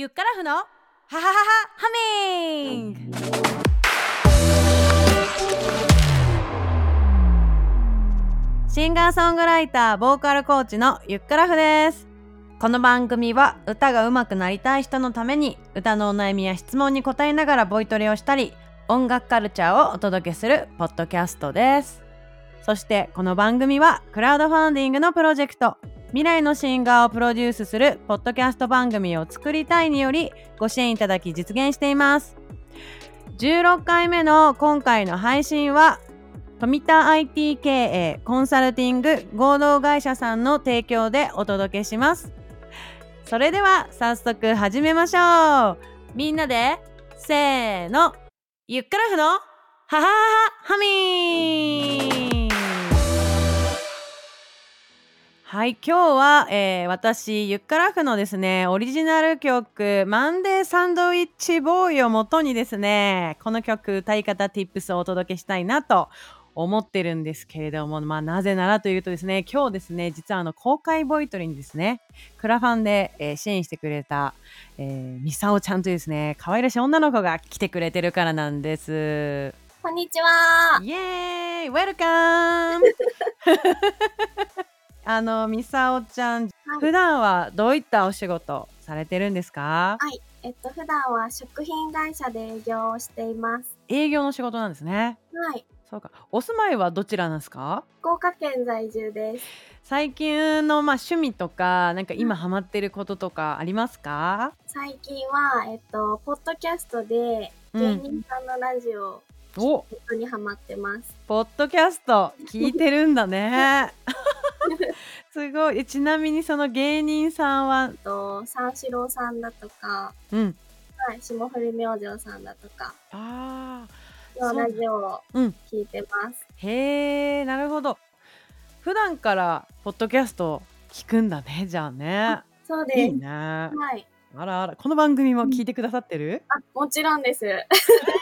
ゆっからふのハハハハハミングシンガーソングライターボーカルコーチのゆっからふです。この番組は歌が上手くなりたい人のために歌のお悩みや質問に答えながらボイトレをしたり音楽カルチャーをお届けするポッドキャストです。そしてこの番組はクラウドファンディングのプロジェクト未来のシンガーをプロデュースするポッドキャスト番組を作りたいによりご支援いただき実現しています。16回目の今回の配信は富田 IT 経営コンサルティング合同会社さんの提供でお届けします。それでは早速始めましょう。みんなでせーの。ゆっくらふのはははははみー。はい今日は、えー私ゆっからふのですねオリジナル曲「マンデーサンドイッチボーイ」をもとにですねこの曲歌い方 Tips をお届けしたいなと思ってるんですけれども、まあ、なぜならというとですね今日ですね実はあの公開ボイトレにですねクラファンで、えー支援してくれた、えー、ミサオちゃんというですね可愛らしい女の子が来てくれてるからなんです。こんにちは。イエーイウェルカム あのミサオちゃん、普段はどういったお仕事されてるんですか？はい。えっと、普段は食品会社で営業をしています。営業の仕事なんですねはい。そうかお住まいはどちらなんですか？福岡県在住です。最近のまあ趣味とかなんか今ハマってることとかありますか、最近は、えっと、ポッドキャストでうん、芸人さんのラジオ、お本当にハマってます。ポッドキャスト聞いてるんだね すごい。えちなみにその芸人さんは？えっと、三四郎さんだとか、うん。はい、霜降り明星さんだとかあーのラジオをう。ん。聞いてます。へえなるほど。普段からポッドキャスト聞くんだねじゃあね。そうです。いいね。はい。あらあらこの番組も聞いてくださってる、あ、もちろんです。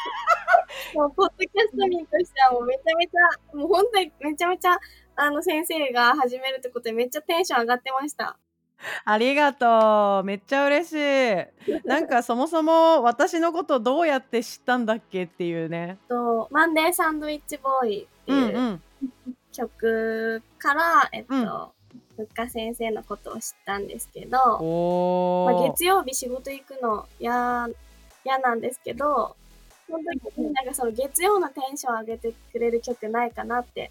もう、ポッドキャスト民としてはもうめちゃめちゃ、もう本当にめちゃめちゃ、あの、先生が始めるってことでめっちゃテンション上がってました。ありがとう。めっちゃ嬉しい。なんかそもそも私のことどうやって知ったんだっけっていうね。と、マンデーサンドイッチボーイってうんいううん曲から、えっと、うん。ふっか先生のことを知ったんですけど、まあ、月曜日仕事行くの嫌、嫌なんですけど、その時になんかその月曜のテンション上げてくれる曲ないかなって、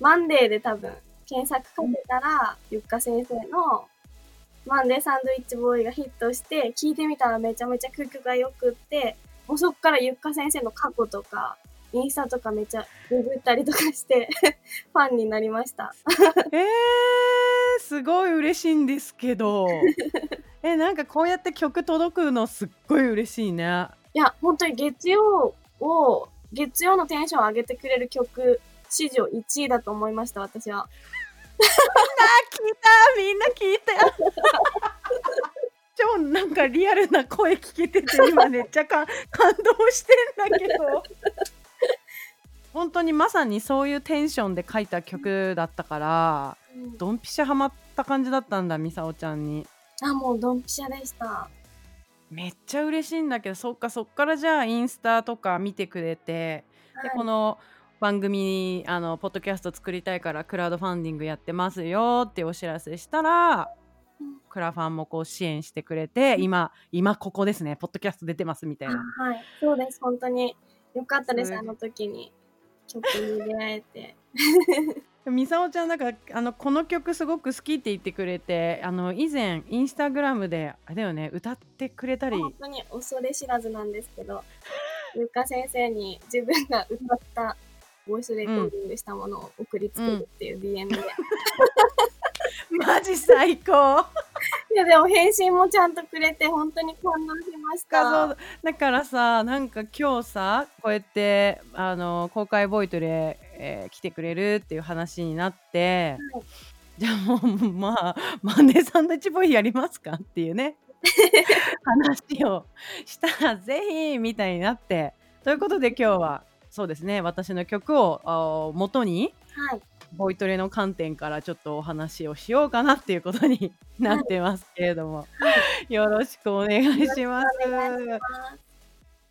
マンデーで多分検索かけたら、ゆっか先生のマンデーサンドイッチボーイがヒットして、聞いてみたらめちゃめちゃ曲が良くって、もうそっからゆっか先生の過去とか、インスタとかめっちゃググったりとかして、ファンになりました。えー、すごい嬉しいんですけど。えなんかこうやって曲届くのすっごい嬉しいねいや、本当に月曜を、月曜のテンションを上げてくれる曲、史上1位だと思いました、私は。聞いたみんな聞いた超なんかリアルな声聞けてて今めっちゃか感動してんだけど本当にまさにそういうテンションで書いた曲だったからうんドンピシャハマった感じだったんだミサオちゃんにあ、もうドンピシャでした。めっちゃ嬉しいんだけどそっかそっからじゃあインスタとか見てくれてではい。この番組あのポッドキャスト作りたいからクラウドファンディングやってますよってお知らせしたらうん。クラファンもこう支援してくれて今今ここですねポッドキャスト出てますみたいな。あはい、そうです、本当に。よかったです。あの時に。曲に出会えて。ミサオちゃんなんかあのこの曲すごく好きって言ってくれてあの以前インスタグラムであれだよね歌ってくれたり本当に恐れ知らずなんですけど、ゆか先生に自分が歌ったボイスレコーディングしたものを送りつけるっていう DM で。マジ最高 いや、でも返信もちゃんとくれて、本当に感動しましかた。だからさなんか今日さこうやってあの公開ボイトレ、えー来てくれるっていう話になって、はいじゃあもうまあマンデーサンドイッチボーイやりますかっていうね 話をしたらぜひみたいになってということで今日はそうですね私の曲をあ元にはい。ボイトレの観点からちょっとお話をしようかなっていうことになってますけれども、よろしくお願いします。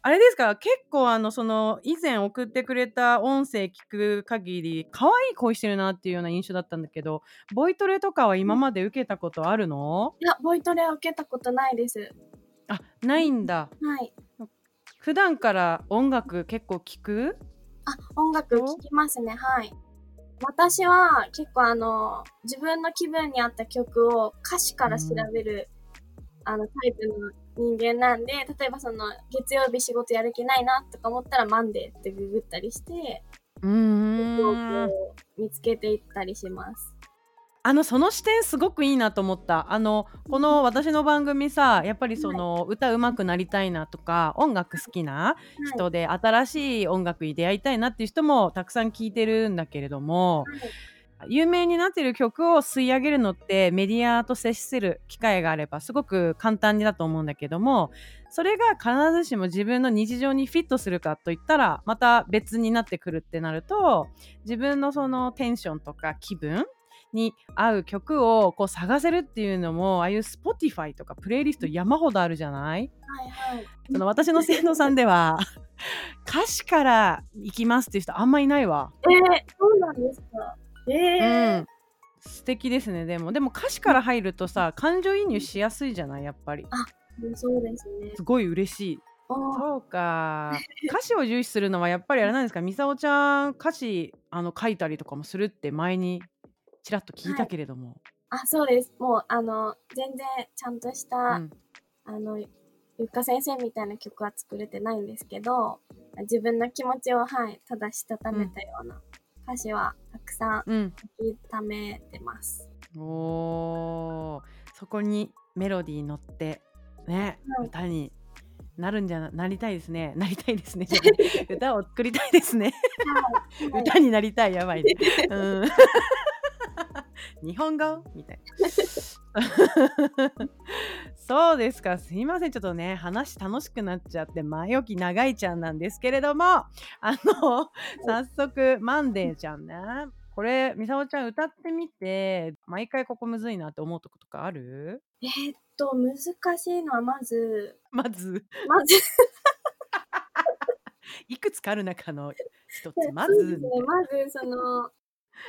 あれですか？結構あのその以前送ってくれた音声聞く限り可愛い声してるなっていうような印象だったんだけどボイトレとかは今まで受けたことあるの？いや、ボイトレは受けたことないです。あないんだはい。普段から音楽結構聞く？あ、音楽聴きますね。はい。私は結構あの、自分の気分に合った曲を歌詞から調べる、あの、タイプの人間なんで、例えばその、月曜日仕事やる気ないなとか思ったら、マンデーってググったりして、うん。こう見つけていったりします。あのその視点すごくいいなと思った。あのこの私の番組さやっぱりその歌うまくなりたいなとか音楽好きな人で新しい音楽に出会いたいなっていう人もたくさん聞いてるんだけれども有名になってる曲を吸い上げるのってメディアと接する機会があればすごく簡単だと思うんだけどもそれが必ずしも自分の日常にフィットするかといったらまた別になってくるってなると自分のそのテンションとか気分に合う曲をこう探せるっていうのもああいう Spotify とかプレイリスト山ほどあるじゃない？はいはい。その私の生徒さんでは歌詞から行きますっていう人あんまいないわ。えー、そうなんですか。えー、うん。素敵ですねでも。でも歌詞から入るとさ感情移入しやすいじゃない？やっぱり。そうですね。すごい嬉しい。そうか。歌詞を重視するのはやっぱりあれなんですか？みさおちゃん歌詞あの書いたりとかもするって前にちらっと聞いたけれども、あ、そうです。もう、あの、全然ちゃんとした、うん。あの、ゆっか先生みたいな曲は作れてないんですけど、自分の気持ちを、はい、ただしたためたような歌詞はたくさんうん、書きためてます。おーそこにメロディー乗ってね、はい。歌になるんじゃななりたいですね。なりたいですね。歌を作りたいですね。はい。歌になりたいやばい。ね、うん、日本語？みたいなそうですか。すいません。ちょっとね話楽しくなっちゃって前置き長いちゃんなんですけれども あの早速マンデーちゃんね。これみさおちゃん歌ってみて毎回ここむずいなって思うとことかある？えーっと、難しいのはまず、まず。まず、いくつかある中の一つ。まず。まず、その、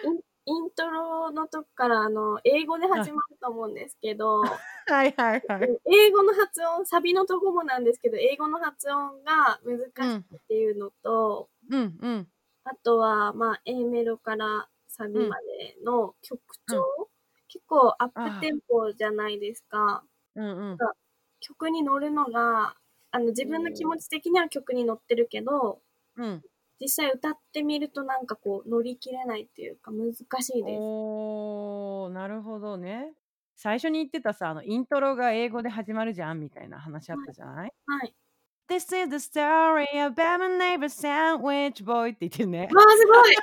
イ ンイントロのとこから、あの、英語で始まると思うんですけど、はいはいはい。英語の発音、サビのとこもなんですけど、英語の発音が難しいっていうのと、うんうん。あとは、まあ、A メロからサビまでの曲調、結構アップテンポじゃないですか。うんうん。曲に乗るのが、あの、自分の気持ち的には曲に乗ってるけど、うん実際歌ってみるとなんかこう乗り切れないっていうか難しいです。おーなるほどね最初に言ってたさあのイントロが英語で始まるじゃんみたいな話あったじゃない、はい。This is the story of my neighbor sandwich boy って言ってるねわあ、すごい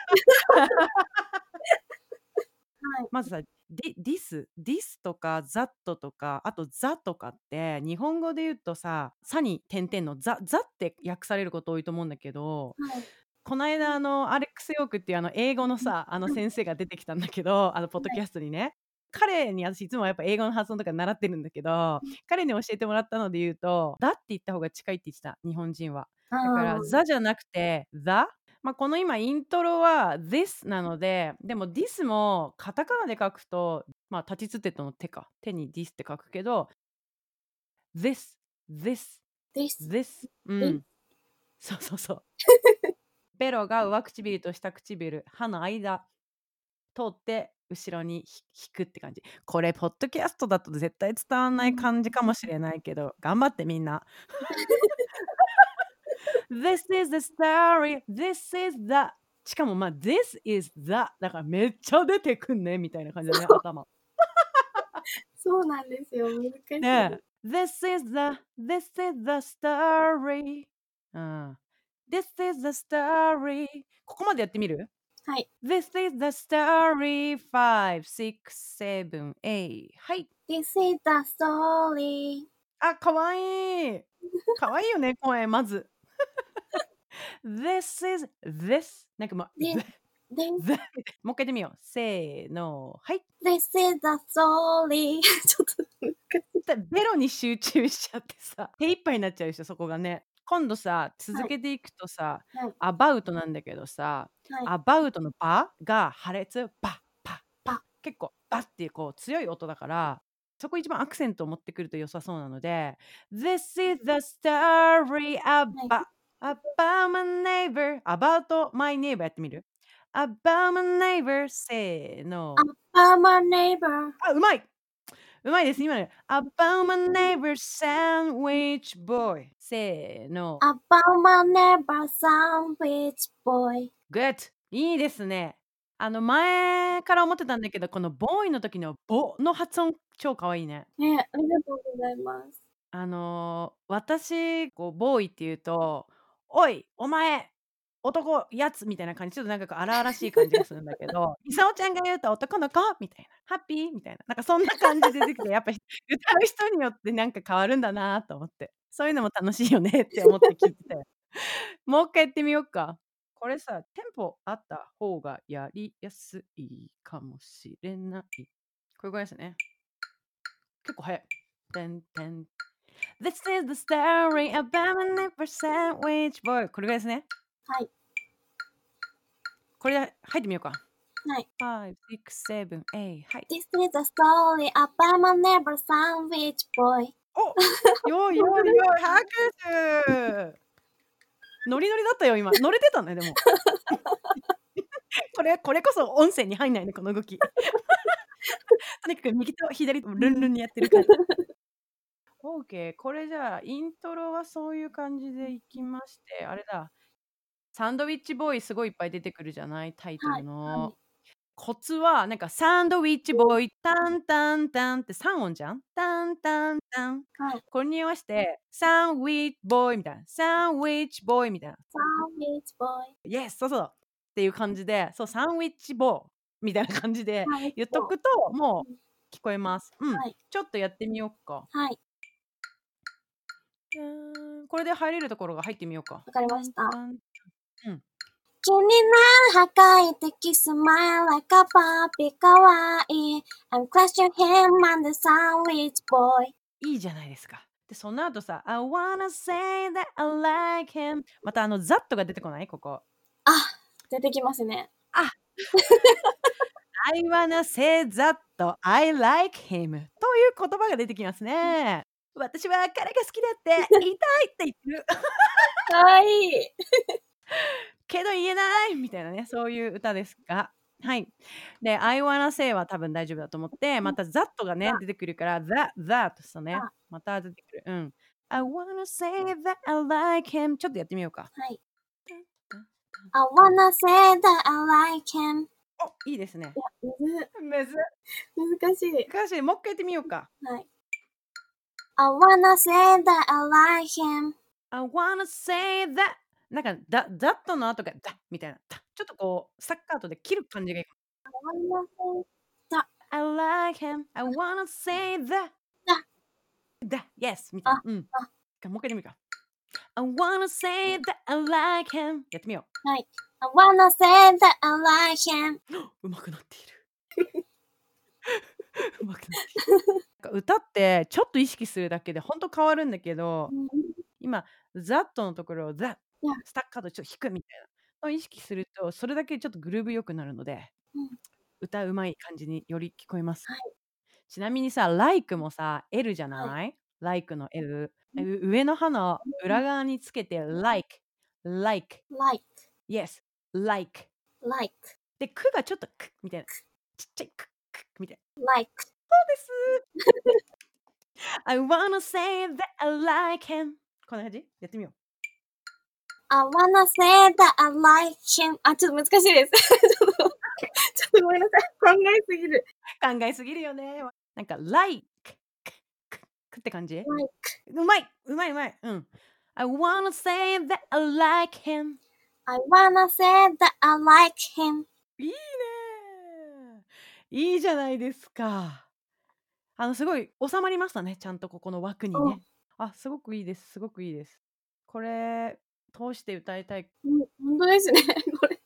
まずさディスディスとかザットとかあとザとかって日本語で言うとさ「さ」に点々のザ「ザ」って訳されること多いと思うんだけどはい。この間あのアレックス・ヨークっていうあの英語のさあの先生が出てきたんだけどあのポッドキャストにね。彼に私いつもやっぱ英語の発音とか習ってるんだけど彼に教えてもらったので言うと「だ」って言った方が近いって言ってた。日本人はだからあー「ザ」じゃなくて「ザ」まあ、この今イントロは This なのででも This もカタカナで書くとまあ立ちつてとの手か。手に This って書くけど This This です。This うえ？んそうそうそうベロが上唇と下唇歯の間通って後ろにひ引くって感じ。これポッドキャストだと絶対伝わんない感じかもしれないけど頑張ってみんな。This is the story. This is the しかもまあ This is the だからめっちゃ出てくんねみたいな感じだね頭。そうなんですよ。難しい。ねえ。This is the This is the story うん。This is the story ここまでやってみる？はい。This is the story 5, 6, 7, 8はい This is the story. あ、かわいいかわいいよね、声、まず This is this なんかまあ、This- This, ぜもう一回言ってみよう。せーの。はい。this is the story. ちょっとベロに集中しちゃってさ、手一杯になっちゃうでしょ、そこがね。今度さ、続けていくとさ、はいアバウトなんだけどさ、はい。アバウトのバが破裂、バッパッパ結構バッっていうこう強い音だから、そこ一番アクセントを持ってくると良さそうなので、This is the story about, about my neighbor, about my neighbor やってみる ?about my neighbor, せーの。About my neighbor. あ、うまいうまいです。今ね。About my neighbor sandwich boy. せーの。About my neighbor sandwich boy. Good! いいですね。あの、前から思ってたんだけど、このボーイの時のボの発音超かわいいね。ね、ありがとうございます。あのー私、こう、ボーイって言うと、おい、お前、男、やつみたいな感じ、ちょっとなんか荒々しい感じがするんだけど、いさおちゃんが言うと男の子？みたいな、ハッピーみたいな、なんかそんな感じで出てきて、やっぱり 歌う人によってなんか変わるんだなと思って、そういうのも楽しいよねって思って聞いてて。もう一回やってみようか。これさ、テンポあった方がやりやすいかもしれない。こういう声ですね。結構早い。てんてん This is the story about my neighbor sandwich boy？これぐらいですね。はい。これで入ってみようか。はい。5、6、7、8。はい。This is the story about my neighbor sandwich boy. およいよいよい、拍手ノリノリだったよ、今。乗れてたね、でも。これ、これこそ音声に入んないね、この動き。とにかく右と左とルンルンにやってる感じ。OK。これじゃあ、イントロはそういう感じでいきまして、あれだ。サンドウィッチボーイすごいいっぱい出てくるじゃない？タイトルの。はいはいコツは、なんかサンドウィッチボーイ、タンタンタンって3音じゃん？タンタンタン。はい。これに合わせて、サンウィッチボーイみたいな。サンウィッチボーイみたいな。Sandwich boy. イエスそうそうっていう感じで、そう、サンウィッチボーみたいな感じではい。言っとくと、もう聞こえます。うん。はいちょっとやってみようか。はい。これで入れるところが入ってみようか。わかりました。気になる破壊的スマイル like a かわいい。I'm crushing him on the sandwich boy. いいじゃないですか。でその後さ I wanna say that I like him. またあのザッとが出てこない？ここ。あ出てきますね。あ。I wanna say that I like him. という言葉が出てきますね。私は彼が好きだって言いたいって言ってる。かわいい。けど言えないみたいなね、そういう歌ですが。はい。で、I wanna say は多分大丈夫だと思って、また that がね、出てくるから、that, that とねあ、また出てくる。うん。I wanna say that I like him ちょっとやってみようか。はい。I wanna say that I like him おいいですね。むず、難しい。難しい。もう一回やってみようか。はい。I wanna say that I like him I wanna say that なんか、だ、that の後が、だみたいな。ちょっとこう、サッカーとで切る感じがいいか I wanna say も。I like him. I wanna say that. だ、yes. みたいな。うん。あもう一回やってみか。I wanna say that I like him. やってみようはい。I wanna say that I like him う。まくなっている。うまくなっている。なん歌ってちょっと意識するだけで本当変わるんだけど、今、that のところを that いやスタッカートちょっと弾くみたいなのを意識すると、それだけちょっとグルーブ良くなるので、うん歌うまい感じにより聞こえます。はいちなみにさ、like もさ、L じゃない、?like の L。うんう上の歯の裏側につけて like, like, like yes, like. like で、くがちょっとくみたいな。ちっちゃいくくみたいな。like そうです。I wanna say that I like him. こんな感じ？やってみよう。I wanna say that I like him あ、ちょっと難しいです。ちょっと、ちょっとごめんなさい。考えすぎる。考えすぎるよね。なんか、like って感じ？like うまいうまいうまい。うん。I wanna say that I like him. I wanna say that I like him いいねいいじゃないですか。あの、すごい収まりましたね。ちゃんとここの枠にうんね。あ、すごくいいです。すごくいいです。これ、通して歌いたい。うん本当ですね。これ。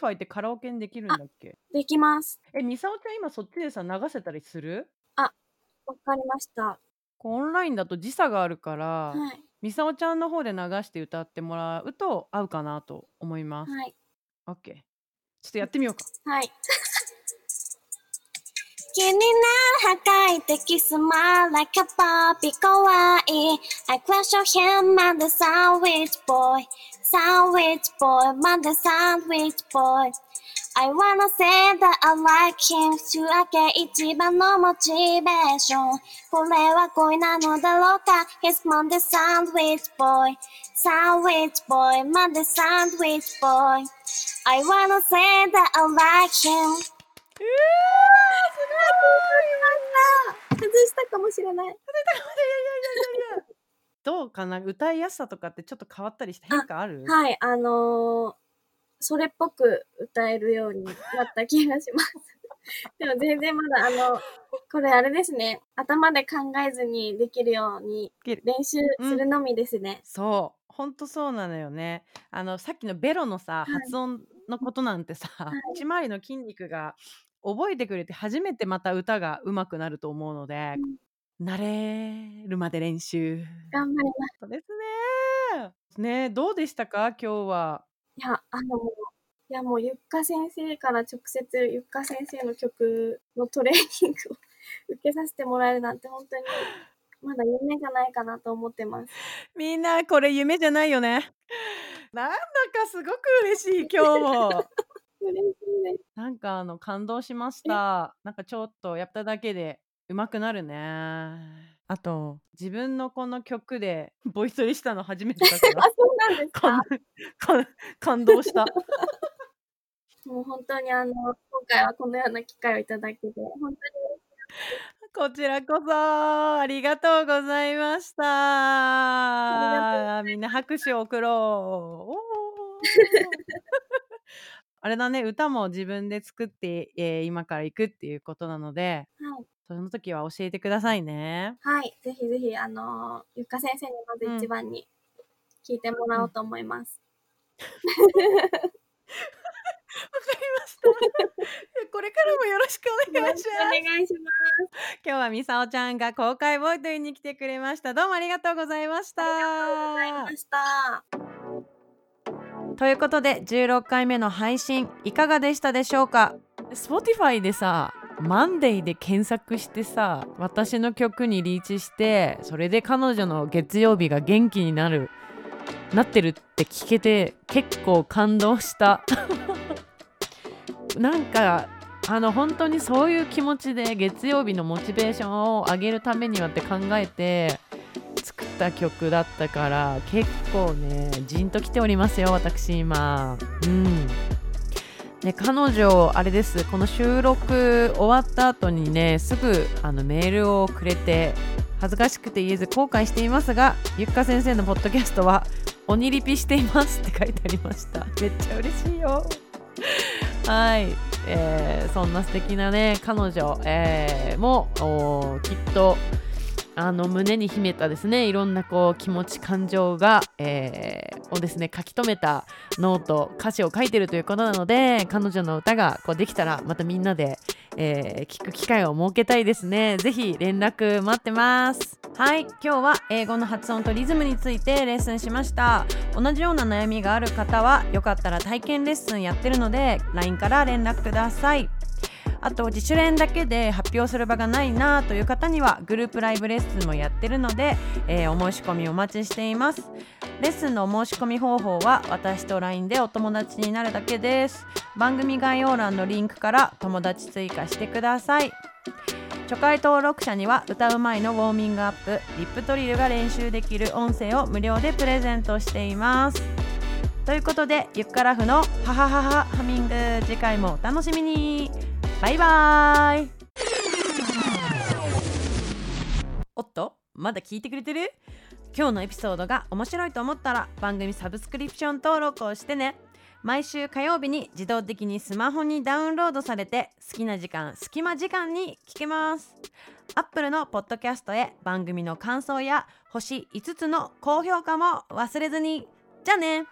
Spotify ってカラオケにできるんだっけ？できます。え、みさおちゃん今そっちでさ、流せたりする？わかりました。オンラインだと時差があるから、はい。みさおちゃんの方で流して歌ってもらうと合うかなと思います。はい。OK。ちょっとやってみようか。はい。気になる破壊的スマイル like a Barbie かわいい I crush your hand までサンドウィッチボーイサンドウィッチボーイまでサンドウィッチボーイ I wanna say that I like him. 週明け一番のモチベーション。これは恋なのだろうか？His mom でサンドウィッチボーイサンドウィッチボーイまでサンドウィッチボーイ I wanna say that I like him う外したかもしれない。どうかな？歌いやすさとかってちょっと変わったりして変化ある？はい、あのー、それっぽく歌えるようになった気がします。でも全然まだあの、これあれですね。頭で考えずにできるように練習するのみですね。そう。ほんとそうなのよね。あのさっきのベロのさはい。発音のことなんてさ、い。口周りの筋肉が覚えてくれて初めてまた歌が上手くなると思うので、慣れるまで練習。頑張ります。そうですね。ねどうでしたか？今日は。いや、あの、いやもうゆっか先生から直接ゆっか先生の曲のトレーニングを受けさせてもらえるなんて本当にまだ夢じゃないかなと思ってます。みんなこれ夢じゃないよね。なんだかすごく嬉しい今日も嬉しいです。なんかあの感動しました。なんかちょっとやっただけで上手くなるね。あと自分のこの曲でボイトレしたの初めてだか あら、そうなんですか？感動した。もう本当にあの、今回はこのような機会をいただけて、本当にこちらこそありがとうございましあた。みんな拍手を送ろう。おーあれだね歌も自分で作って、えー今から行くっていうことなのではい。その時は教えてくださいね。はい。ぜひぜひ、あの、ゆっか先生にまず一番に聞いてもらおうと思います。わかりました。これからもよろしくお願いします。お願いします。今日はみさおちゃんが公開ボイトレに来てくれました。どうもありがとうございました。ありがとうございました。ということで16回目の配信いかがでしたでしょうか？Spotify でさマンデーで検索してさ私の曲にリーチしてそれで彼女の月曜日が元気になるなってるって聞けて結構感動した。なんかあの本当にそういう気持ちで月曜日のモチベーションを上げるためにはって考えて作った曲だったから結構ねじんときておりますよ私今。うん。で彼女あれですこの収録終わった後にねすぐあのメールをくれて恥ずかしくて言えず後悔していますがゆっか先生のポッドキャストは鬼リピしていますって書いてありました。めっちゃ嬉しいよ。はい、えーそんな素敵なね彼女、えーもきっとあの胸に秘めたですねいろんなこう気持ち感情が、えーをですね書き留めたノート歌詞を書いてるということなので彼女の歌がこうできたらまたみんなで、えー聞く機会を設けたいですね。ぜひ連絡待ってます。はい今日は英語の発音とリズムについてレッスンしました。同じような悩みがある方はよかったら体験レッスンやってるので LINE から連絡ください。あと自主練だけで発表する場がないなという方にはグループライブレッスンもやってるので、えーお申し込みお待ちしています。レッスンのお申し込み方法は私と LINE でお友達になるだけです。番組概要欄のリンクから友達追加してください。初回登録者には歌う前のウォーミングアップリップトリルが練習できる音声を無料でプレゼントしています。ということでゆっからふのハハハハハミング次回もお楽しみに。バイバーイ。おっとまだ聞いてくれてる？今日のエピソードが面白いと思ったら番組サブスクリプション登録をしてね。毎週火曜日に自動的にスマホにダウンロードされて好きな時間隙間時間に聞けます。アップルのポッドキャストへ番組の感想や星5つの高評価も忘れずに。じゃあね。